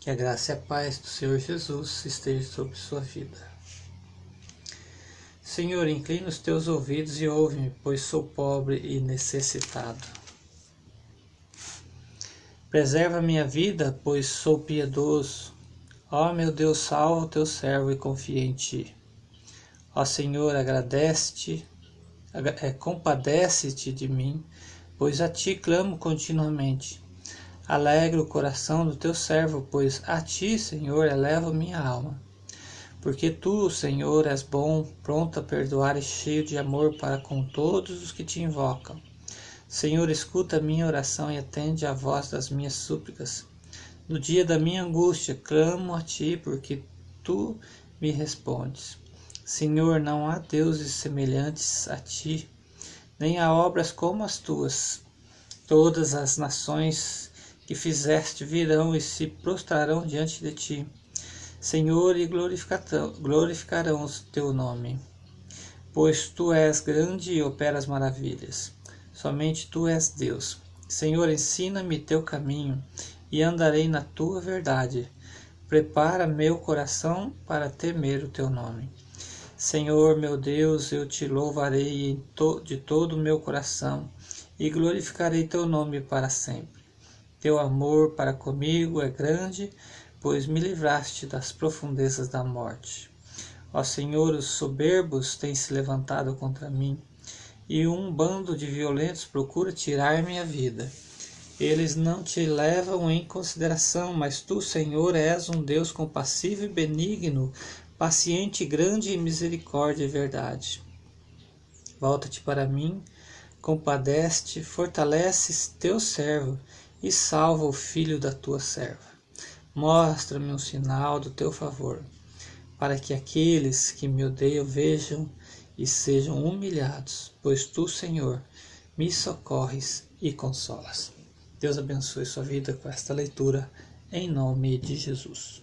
Que a graça e a paz do Senhor Jesus esteja sobre sua vida. Senhor, inclina os teus ouvidos e ouve-me, pois sou pobre e necessitado. Preserva minha vida, pois sou piedoso. Ó meu Deus, salva o teu servo e confia em ti. Ó Senhor, agradece-te, é, compadece-te de mim, pois a ti clamo continuamente. Alegra o coração do teu servo, pois a ti, Senhor, eleva minha alma. Porque tu, Senhor, és bom, pronto a perdoar e cheio de amor para com todos os que te invocam. Senhor, escuta a minha oração e atende à voz das minhas súplicas. No dia da minha angústia, clamo a ti, porque tu me respondes. Senhor, não há deuses semelhantes a ti, nem há obras como as tuas. Todas as nações que fizeste virão e se prostrarão diante de ti, Senhor, e glorificarão o teu nome. Pois tu és grande e operas maravilhas. Somente tu és Deus. Senhor, ensina-me teu caminho e andarei na tua verdade. Prepara meu coração para temer o teu nome. Senhor meu Deus, eu te louvarei de todo o meu coração e glorificarei teu nome para sempre. Teu amor para comigo é grande, pois me livraste das profundezas da morte. Ó Senhor, os soberbos têm se levantado contra mim, e um bando de violentos procura tirar minha vida. Eles não te levam em consideração, mas tu, Senhor, és um Deus compassivo e benigno, paciente, grande em misericórdia e verdade. Volta-te para mim, compadece, fortaleces teu servo e salva o filho da tua serva. Mostra-me um sinal do teu favor, para que aqueles que me odeiam vejam e sejam humilhados, pois tu, Senhor, me socorres e consolas. Deus abençoe sua vida com esta leitura, em nome de Jesus.